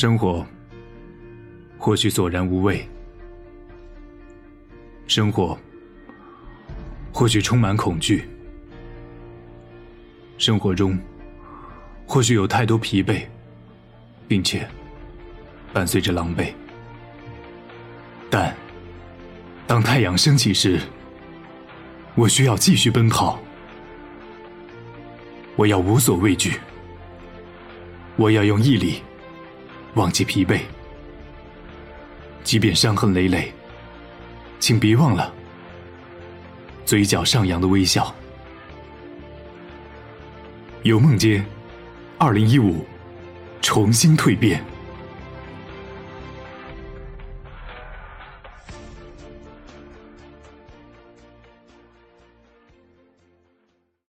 生活或许索然无味，生活或许充满恐惧，生活中或许有太多疲惫，并且伴随着狼狈。但当太阳升起时，我需要继续奔跑，我要无所畏惧，我要用毅力。忘记疲惫，即便伤痕累累，请别忘了嘴角上扬的微笑。有梦街，二零一五，重新蜕变。